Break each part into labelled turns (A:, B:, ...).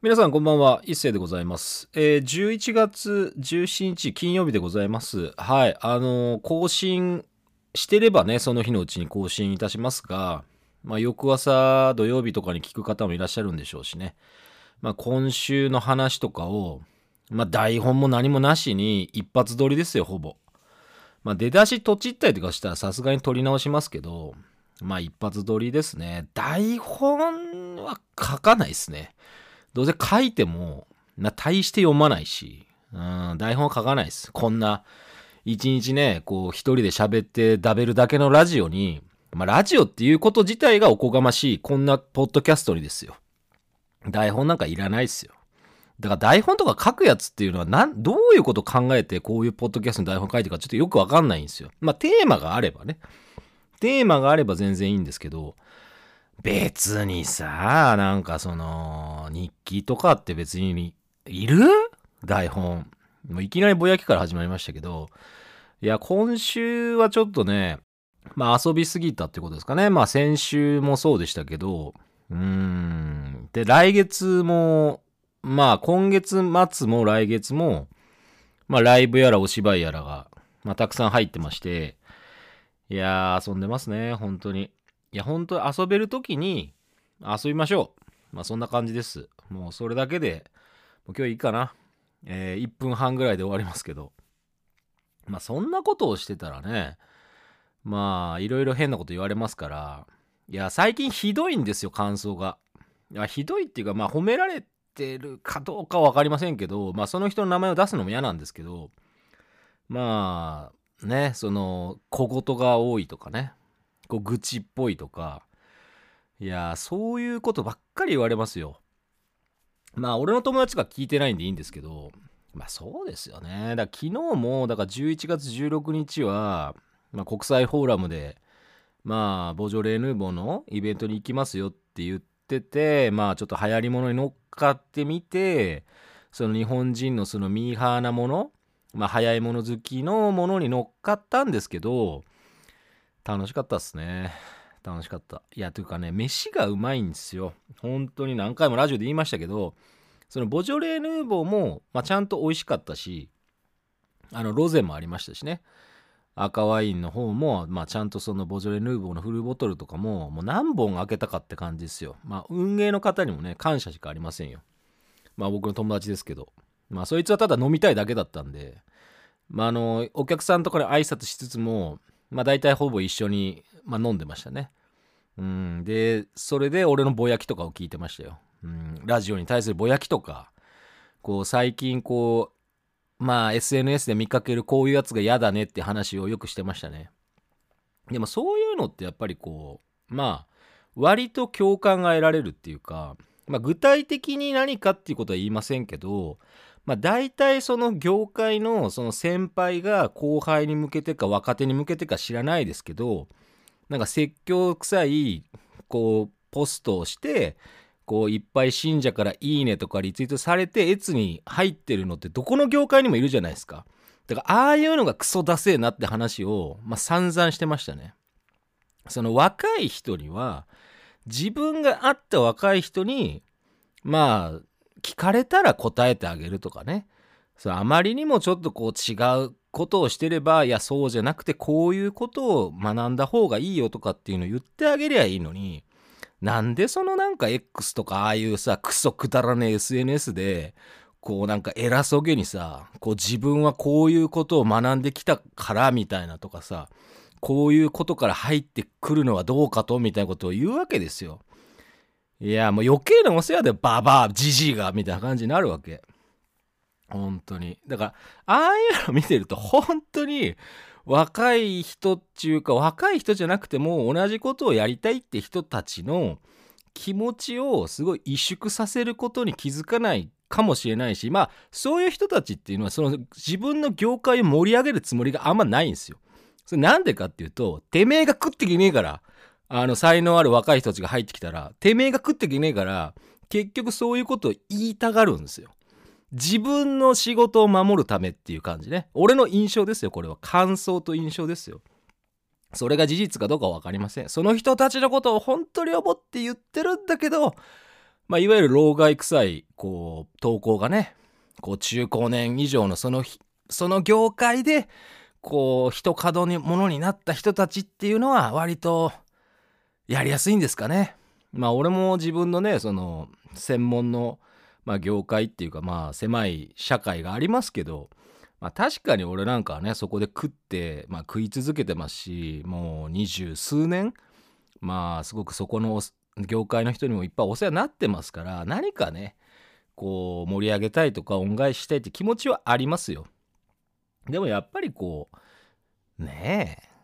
A: 皆さんこんばんは、一世でございます。えー、11月17日金曜日でございます。はい、あのー更新してればね、その日のうちに更新いたしますが、まあ、翌朝土曜日とかに聞く方もいらっしゃるんでしょうしね。まあ、今週の話とかを、まあ、台本も何もなしに一発撮りですよ、ほぼ。まあ、出だしとちったりとかしたらさすがに撮り直しますけど、まあ、一発撮りですね。台本は書かないですね。どうせ書いても、な、大して読まないし、うん、台本は書かないです。こんな、一日ね、こう、一人で喋ってダベるだけのラジオに、まあ、ラジオっていうこと自体がおこがましい、こんなポッドキャストにですよ。台本なんかいらないですよ。だから台本とか書くやつっていうのはなん、どういうこと考えてこういうポッドキャストに台本書いてるかちょっとよくわかんないんですよ。まあテーマがあればね。テーマがあれば全然いいんですけど、別にさ、なんかその、日記とかって別にいる？台本。もういきなりぼやきから始まりましたけど、いや、今週はちょっとね、まあ遊びすぎたってことですかね。まあ先週もそうでしたけど、うーん。で、来月も、まあ今月末も来月も、まあライブやらお芝居やらが、まあたくさん入ってまして、いやー遊んでますね、本当に。いや、本当遊べるときに遊びましょう。まあそんな感じです。もうそれだけで、もう今日いいかな。えー1分半ぐらいで終わりますけど。まあそんなことをしてたらね、まあいろいろ変なこと言われますから、いや、最近ひどいんですよ、感想が。いや、ひどいっていうか、まあ褒められてるかどうかは分かりませんけど、まあその人の名前を出すのも嫌なんですけど、まあ、ね、その、小言が多いとかね、こう愚痴っぽいとか、いや、そういうことばっかり言われますよ。まあ、俺の友達が聞いてないんでいいんですけど、まあそうですよね。だから昨日も、だから11月16日は、まあ国際フォーラムで、まあ、ボジョレ・ヌーボーのイベントに行きますよって言ってて、まあちょっと流行り物に乗っかってみて、その日本人のそのミーハーなもの、まあ早いもの好きのものに乗っかったんですけど、楽しかったっすね。楽しかった。いや、というかね、飯がうまいんですよ。本当に何回もラジオで言いましたけど、そのボジョレ・ーヌーボーも、まあ、ちゃんと美味しかったし、あの、ロゼもありましたしね。赤ワインの方も、まあ、ちゃんとそのボジョレ・ヌーボーのフルボトルとかも、もう何本開けたかって感じですよ。まあ、運営の方にもね、感謝しかありませんよ。まあ、僕の友達ですけど。まあ、そいつはただ飲みたいだけだったんで、まあ、あの、お客さんとかに挨拶しつつも、まあ、大体ほぼ一緒に、まあ、飲んでましたね。うん、で、それで俺のぼやきとかを聞いてましたよ。うん、ラジオに対するぼやきとか、こう、最近こう、まあ SNS で見かけるこういうやつが嫌だねって話をよくしてましたね。でもそういうのってやっぱりこう、まあ、割と共感が得られるっていうか、まあ具体的に何かっていうことは言いませんけど、まあ大体その業界のその先輩が後輩に向けてか若手に向けてか知らないですけど、なんか説教臭い、こう、ポストをして、こういっぱい信者からいいねとかリツイートされて越に入ってるのってどこの業界にもいるじゃないですか。だからああいうのがクソダセえなって話を、まあ、散々してましたね。その若い人には自分が会った若い人にまあ聞かれたら答えてあげるとかね。そあまりにもちょっとこう違うことをしてればいやそうじゃなくてこういうことを学んだ方がいいよとかっていうのを言ってあげりゃいいのに。なんでそのなんか X とかああいうさクソくだらねえ SNS でこうなんか偉そうげにさこう自分はこういうことを学んできたからみたいなとかさこういうことから入ってくるのはどうかとみたいなことを言うわけですよ。いやもう余計なお世話でババアジジイがみたいな感じになるわけ。本当に。だからああいうの見てると本当に若い人っていうか若い人じゃなくても同じことをやりたいって人たちの気持ちをすごい萎縮させることに気づかないかもしれないしまあそういう人たちっていうのはその自分の業界を盛り上げるつもりがあんまないんですよ。それなんでかっていうとてめえが食ってきねえからあの才能ある若い人たちが入ってきたらてめえが食ってきねえから結局そういうことを言いたがるんですよ。自分の仕事を守るためっていう感じね。俺の印象ですよ、これは。感想と印象ですよ。それが事実かどうかは分かりません。その人たちのことを本当に思って言ってるんだけど、まあ、いわゆる老害臭い、こう、投稿がね、こう、中高年以上のその、その業界で、こう、人角にものになった人たちっていうのは、割と、やりやすいんですかね。まあ、俺も自分のね、その、専門の、まあ、業界っていうか、まあ、狭い社会がありますけど、まあ、確かに俺なんかはね、そこで食って、まあ、食い続けてますし、もう二十数年、まあ、すごくそこの業界の人にもいっぱいお世話になってますから何かねこう盛り上げたいとか恩返ししたいって気持ちはありますよでもやっぱりこうねえ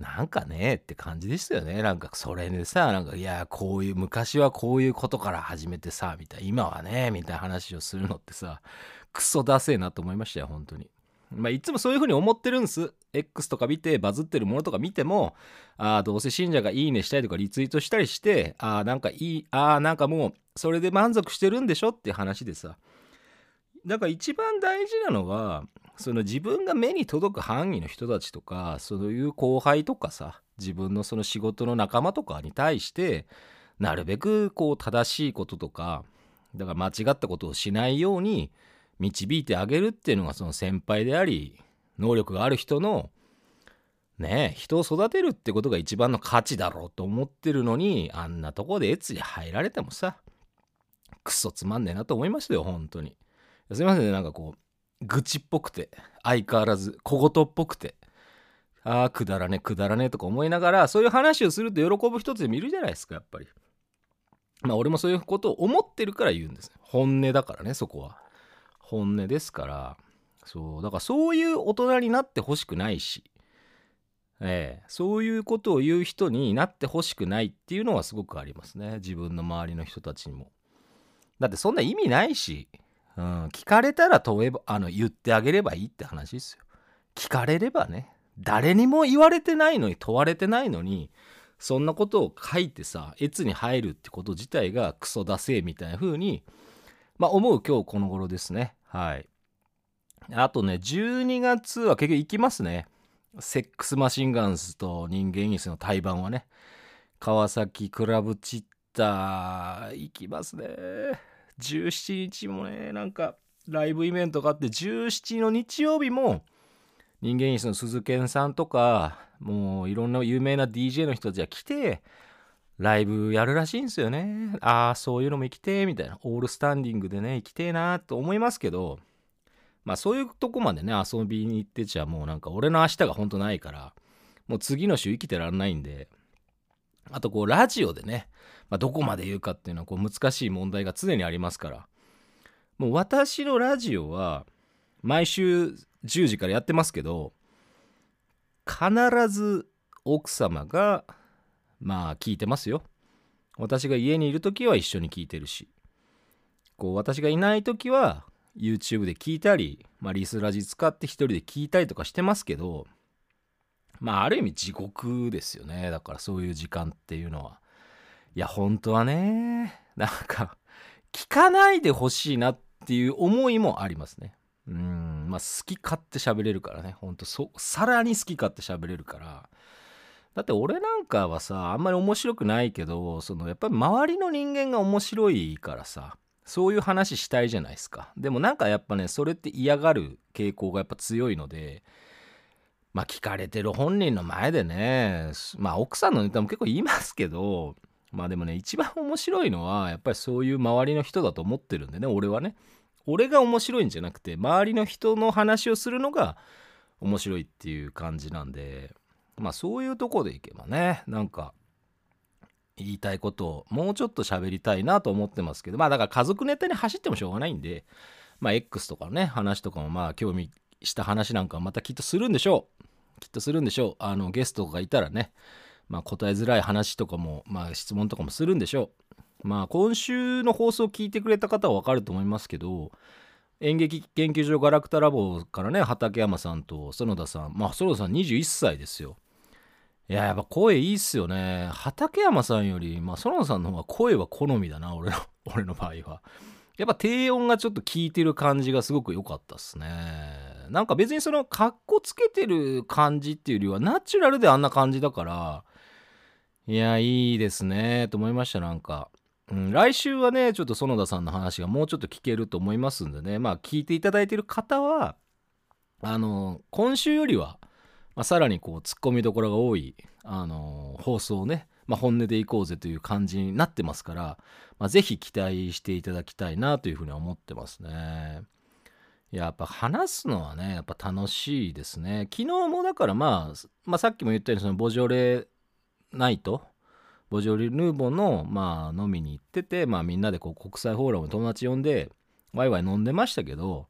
A: なんかねって感じですよねなんかそれでさなんかいやこういう昔はこういうことから始めてさみたい今はねみたいな話をするのってさクソダセえなと思いましたよ本当にまあ、いつもそういうふうに思ってるんです。X とか見て、バズってるものとか見ても、ああ、どうせ信者がいいねしたりとかリツイートしたりして、ああ、なんかいい、ああ、なんかもう、それで満足してるんでしょって話でさ。だから一番大事なのは、その自分が目に届く範囲の人たちとか、そういう後輩とかさ、自分のその仕事の仲間とかに対して、なるべくこう正しいこととか、だから間違ったことをしないように、導いてあげるっていうのがその先輩であり能力がある人のね人を育てるってことが一番の価値だろうと思ってるのにあんなとこで越に入られてもさクソつまんねえなと思いましたよ本当に。すいませんねなんかこう愚痴っぽくて相変わらず小言っぽくてああくだらねくだらねとか思いながらそういう話をすると喜ぶ人って見るじゃないですかやっぱり。まあ俺もそういうことを思ってるから言うんです。本音だからねそこは。本音ですから。そうだからそういう大人になってほしくないし、ええ、そういうことを言う人になってほしくないっていうのはすごくありますね。自分の周りの人たちにも。だってそんな意味ないし、うん、聞かれたら問えばあの言ってあげればいいって話ですよ聞かれればね誰にも言われてないのに問われてないのにそんなことを書いてさ越に入るってこと自体がクソだせえみたいな風にまあ思う今日この頃ですねはい。あとね、12月は結局行きますね。セックスマシンガンズと人間椅子の対バンはね。川崎クラブチッター行きますね。17日もね、なんかライブイベントがあって、17の日曜日も人間椅子の鈴賢さんとか、もういろんな有名な DJ の人たちが来て、ライブやるらしいんですよね。ああ、そういうのも行きてえ、みたいな。オールスタンディングでね、行きてえなと思いますけど、まあそういうとこまでね、遊びに行ってちゃもうなんか俺の明日がほんとないから、もう次の週生きてらんないんで、あとこうラジオでね、まあ、どこまで言うかっていうのはこう難しい問題が常にありますから、もう私のラジオは毎週10時からやってますけど、必ず奥様がまあ聞いてますよ。私が家にいる時は一緒に聞いてるし、こう私がいない時は YouTube で聞いたり、まあ、リスラジ使って一人で聞いたりとかしてますけど、まあある意味地獄ですよね。だからそういう時間っていうのは。いや本当はね、なんか聞かないでほしいなっていう思いもありますね。うん、まあ好き勝手喋れるからね。ほんとそ、さらに好き勝手喋れるから。だって俺なんかはさあんまり面白くないけどそのやっぱり周りの人間が面白いからさそういう話したいじゃないですかでもなんかやっぱねそれって嫌がる傾向がやっぱ強いのでまあ聞かれてる本人の前でねまあ奥さんのネタも結構言いますけどまあでもね一番面白いのはやっぱりそういう周りの人だと思ってるんでね俺はね。俺が面白いんじゃなくて周りの人の話をするのが面白いっていう感じなんでまあそういうとこでいけばねなんか言いたいことをもうちょっと喋りたいなと思ってますけどまあだから家族ネタに走ってもしょうがないんでまあ X とかのね話とかもまあ興味した話なんかまたきっとするんでしょうきっとするんでしょうあのゲストがいたらねまあ答えづらい話とかもまあ質問とかもするんでしょうまあ今週の放送を聞いてくれた方はわかると思いますけど演劇研究所ガラクタラボからね畠山さんと園田さんまあ園田さん21歳ですよいや、やっぱ声いいっすよね。畠山さんより、まあ、園田さんの方が声は好みだな、俺の、俺の場合は。やっぱ低音がちょっと効いてる感じがすごく良かったっすね。なんか別にその、かっこつけてる感じっていうよりは、ナチュラルであんな感じだから、いや、いいですね、と思いました、なんか。うん、来週はね、ちょっと園田さんの話がもうちょっと聞けると思いますんでね、まあ聞いていただいてる方は、あの、今週よりは、まあ、さらにこう、突っ込みどころが多い、あの、放送をね、まあ、本音でいこうぜという感じになってますから、まあ、ぜひ期待していただきたいなというふうに思ってますね。やっぱ話すのはね、やっぱ楽しいですね。昨日もだからまあ、まあ、さっきも言ったようにそのボジョレナイト、ボジョレ・ヌーボのまあ飲みに行ってて、まあみんなでこう国際フォーラムに友達呼んで、ワイワイ飲んでましたけど、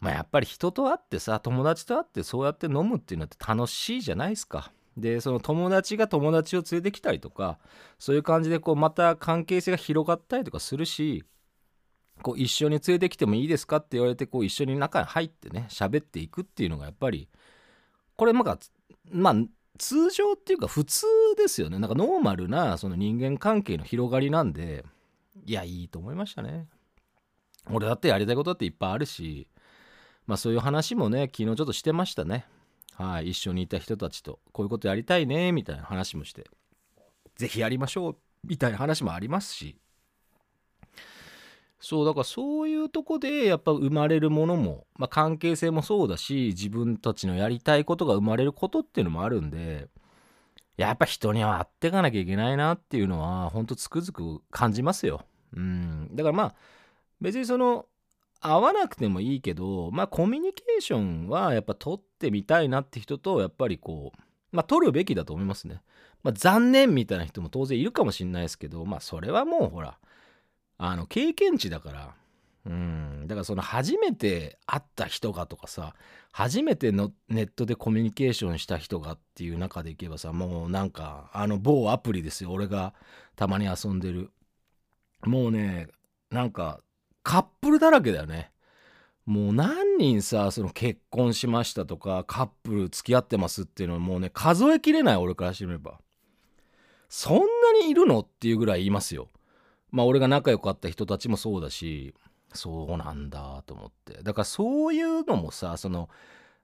A: まあやっぱり人と会ってさ、友達と会ってそうやって飲むっていうのって楽しいじゃないですか。でその友達が友達を連れてきたりとかそういう感じでこうまた関係性が広がったりとかするしこう一緒に連れてきてもいいですかって言われてこう一緒に中に入ってね喋っていくっていうのがやっぱりこれまあまあ通常っていうか普通ですよね。なんかノーマルなその人間関係の広がりなんでいやいいと思いましたね。俺だってやりたいことっていっぱいあるしまあそういう話もね昨日ちょっとしてましたね。はい、一緒にいた人たちとこういうことやりたいねみたいな話もして是非やりましょうみたいな話もありますし。そうだからそういうとこでやっぱ生まれるものも、まあ、関係性もそうだし自分たちのやりたいことが生まれることっていうのもあるんでやっぱ人には会ってかなきゃいけないなっていうのはほんとつくづく感じますよ。うんだからまあ別にその会わなくてもいいけどまあコミュニケーションはやっぱ取ってみたいなって人とやっぱりこうまあ取るべきだと思いますね。まあ残念みたいな人も当然いるかもしれないですけどまあそれはもうほらあの経験値だからうんだからその初めて会った人がとかさ初めてのネットでコミュニケーションした人がっていう中でいけばさもうなんかあの某アプリですよ俺がたまに遊んでるもうねなんかカップルだらけだよね。もう何人さ、その結婚しましたとか、カップル付き合ってますっていうのはもうね、数えきれない俺からしてみれば。そんなにいるのっていうぐらいいますよ。まあ俺が仲良かった人たちもそうだし、そうなんだと思って。だからそういうのもさ、その、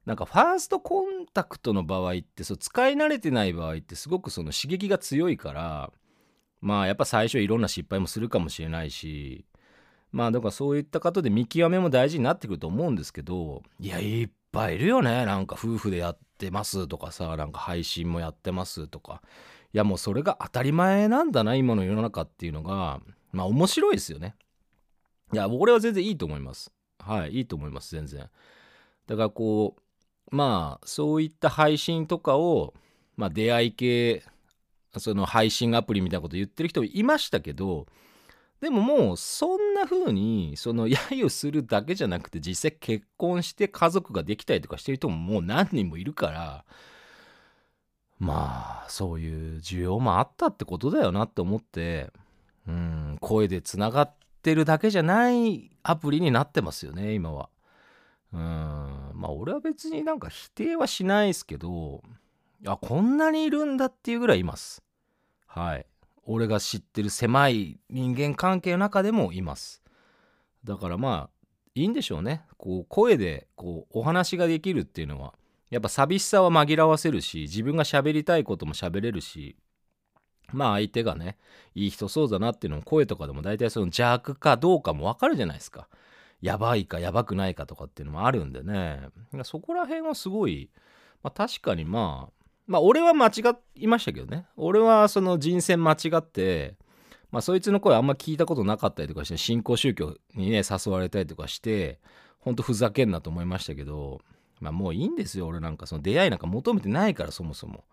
A: なんかファーストコンタクトの場合ってそう使い慣れてない場合ってすごくその刺激が強いからまあやっぱ最初いろんな失敗もするかもしれないしまあだからそういった方で見極めも大事になってくると思うんですけどいやいっぱいいるよね。なんか夫婦でやってますとかさなんか配信もやってますとか。いやもうそれが当たり前なんだな今の世の中っていうのが。まあ面白いですよね。いや俺は全然いいと思います。はいいいと思います全然。だからこうまあそういった配信とかをまあ出会い系その配信アプリみたいなこと言ってる人いましたけどでももうそんな風にその揶揄するだけじゃなくて実際結婚して家族ができたりとかしてる人ももう何人もいるからまあそういう需要もあったってことだよなって思ってうん声でつながってるだけじゃないアプリになってますよね今は。うんまあ俺は別になんか否定はしないですけどあこんなにいるんだっていうぐらいいます。はい。俺が知ってる狭い人間関係の中でもいますだからまあいいんでしょうねこう声でこうお話ができるっていうのはやっぱ寂しさは紛らわせるし自分が喋りたいことも喋れるしまあ相手がねいい人そうだなっていうのも声とかでも大体その邪悪かどうかもわかるじゃないですか。やばいかやばくないかとかっていうのもあるんでね。そこら辺はすごい、まあ、確かにまあまあ俺は間違いましたけどね。俺はその人選間違ってまあそいつの声あんま聞いたことなかったりとかして新興宗教にね誘われたりとかしてほんとふざけんなと思いましたけどまあもういいんですよ。俺なんかその出会いなんか求めてないからそもそも。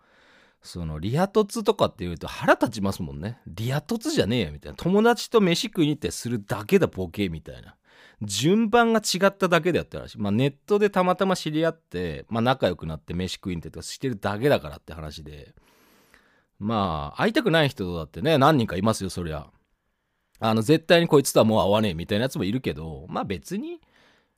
A: そのリア凸とかって言うと腹立ちますもんねリア凸じゃねえよみたいな友達と飯食いに行ってするだけだボケみたいな順番が違っただけでやったらしい。まあネットでたまたま知り合って、まあ仲良くなって飯食いに行ってとかしてるだけだからって話で。まあ会いたくない人だってね、何人かいますよ、そりゃ。あの絶対にこいつとはもう会わねえみたいなやつもいるけど、まあ別に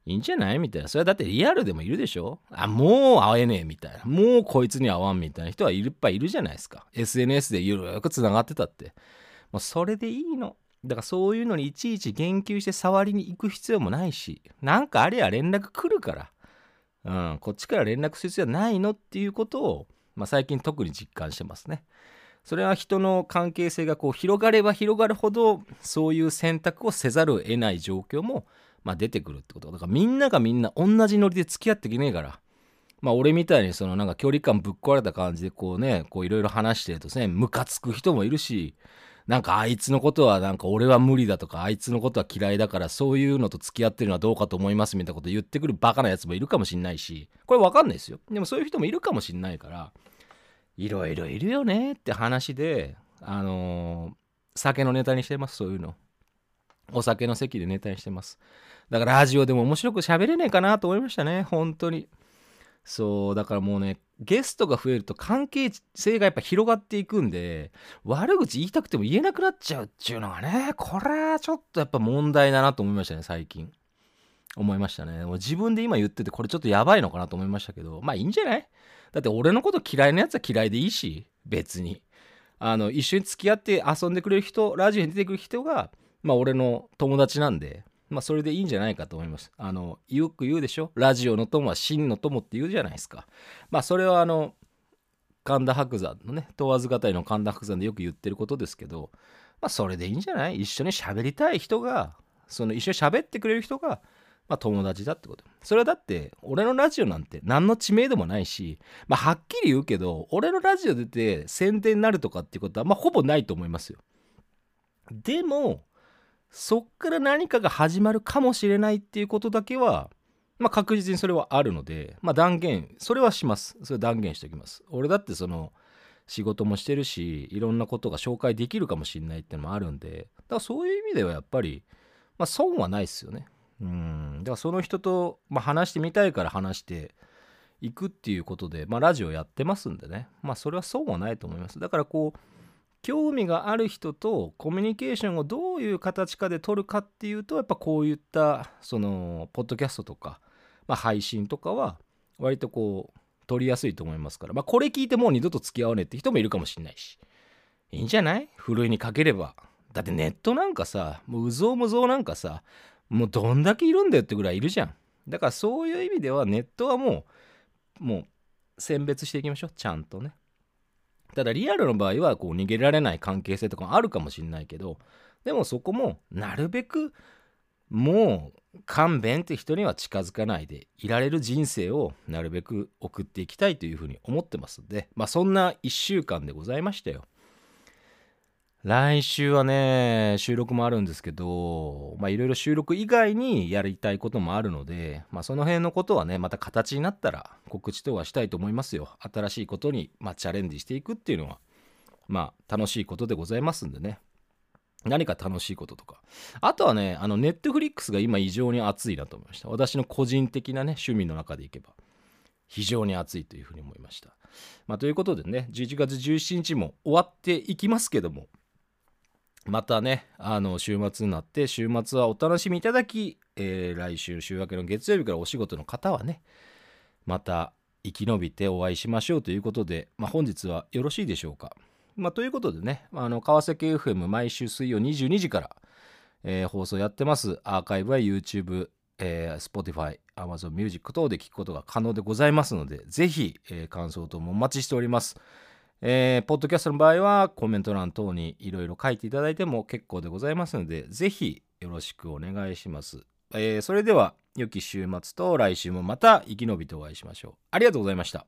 A: いいんじゃない？みたいな。それはだってリアルでもいるでしょ？あ、もう会えねえみたいな。もうこいつに会わんみたいな人はいっぱいいるじゃないですか。SNS でゆるく繋がってたって。もうそれでいいの。だからそういうのにいちいち言及して触りに行く必要もないし、なんかあれや連絡来るから、うん、こっちから連絡する必要ないのっていうことを、まあ、最近特に実感してますね。それは人の関係性がこう広がれば広がるほどそういう選択をせざるを得ない状況もまあ出てくるってこと。だからみんながみんな同じノリで付き合っていけねえから。まあ俺みたいにそのなんか距離感ぶっ壊れた感じでこうねこういろいろ話してるとねムカつく人もいるしなんかあいつのことはなんか俺は無理だとかあいつのことは嫌いだからそういうのと付き合ってるのはどうかと思いますみたいなこと言ってくるバカなやつもいるかもしんないしこれわかんないですよ。でもそういう人もいるかもしんないからいろいろいるよねって話であのー、酒のネタにしてますそういうの。お酒の席でネタにしてます。だからラジオでも面白く喋れねえかなと思いましたね。本当に。そうだからもうねゲストが増えると関係性がやっぱ広がっていくんで悪口言いたくても言えなくなっちゃうっていうのがねこれはちょっとやっぱ問題だなと思いましたね最近。思いましたね。もう自分で今言っててこれちょっとやばいのかなと思いましたけどまあいいんじゃない？だって俺のこと嫌いなやつは嫌いでいいし別に。あの一緒に付き合って遊んでくれる人ラジオに出てくる人がまあ俺の友達なんでまあそれでいいんじゃないかと思います。あの、よく言うでしょ？ラジオの友は真の友って言うじゃないですか。まあそれはあの、神田伯山のね、問わず語りの神田伯山でよく言ってることですけど、まあそれでいいんじゃない？一緒に喋りたい人が、その一緒に喋ってくれる人が、まあ友達だってこと。それはだって、俺のラジオなんて何の知名度もないし、まあはっきり言うけど、俺のラジオ出て宣伝になるとかっていうことは、まあほぼないと思いますよ。でも、そっから何かが始まるかもしれないっていうことだけは、まあ、確実にそれはあるので、まあ、断言それはします。それ断言しておきます。俺だってその仕事もしてるしいろんなことが紹介できるかもしれないっていうのもあるんでだからそういう意味ではやっぱり、まあ、損はないですよね。うん。だからその人と、まあ、話してみたいから話していくっていうことで、まあ、ラジオやってますんでね。まあそれは損はないと思います。だからこう興味がある人とコミュニケーションをどういう形かで取るかっていうとやっぱこういったそのポッドキャストとか、まあ、配信とかは割とこう取りやすいと思いますから、まあ、これ聞いてもう二度と付き合わねえって人もいるかもしんないし。いいんじゃない？ふるいにかければ。だってネットなんかさもううぞうむぞうなんかさもうどんだけいるんだよってぐらいいるじゃん。だからそういう意味ではネットはもうもう選別していきましょう。ちゃんとね。ただリアルの場合はこう逃げられない関係性とかもあるかもしれないけどでもそこもなるべくもう勘弁って人には近づかないでいられる人生をなるべく送っていきたいというふうに思ってますんでまあそんな1週間でございましたよ。来週はね、収録もあるんですけど、まあいろいろ収録以外にやりたいこともあるので、まあその辺のことはね、また形になったら告知とはしたいと思いますよ。新しいことに、まあ、チャレンジしていくっていうのは、まあ楽しいことでございますんでね。何か楽しいこととか。あとはね、あの、ネットフリックスが今異常に熱いなと思いました。私の個人的なね、趣味の中でいけば、非常に熱いというふうに思いました。まあということでね、11月17日も終わっていきますけども、またね、あの、週末になって、週末はお楽しみいただき、えー、来週週明けの月曜日からお仕事の方はね、また生き延びてお会いしましょうということで、まあ、本日はよろしいでしょうか。まあ、ということでね、あの、川崎 FM 毎週水曜22時から、えー、放送やってます。アーカイブは YouTube、えー、Spotify、Amazon Music 等で聞くことが可能でございますので、ぜひ、えー、感想等もお待ちしております。えー、ポッドキャストの場合はコメント欄等にいろいろ書いていただいても結構でございますので、ぜひよろしくお願いします。えー、それでは、良き週末と来週もまた生き延びてお会いしましょう。ありがとうございました。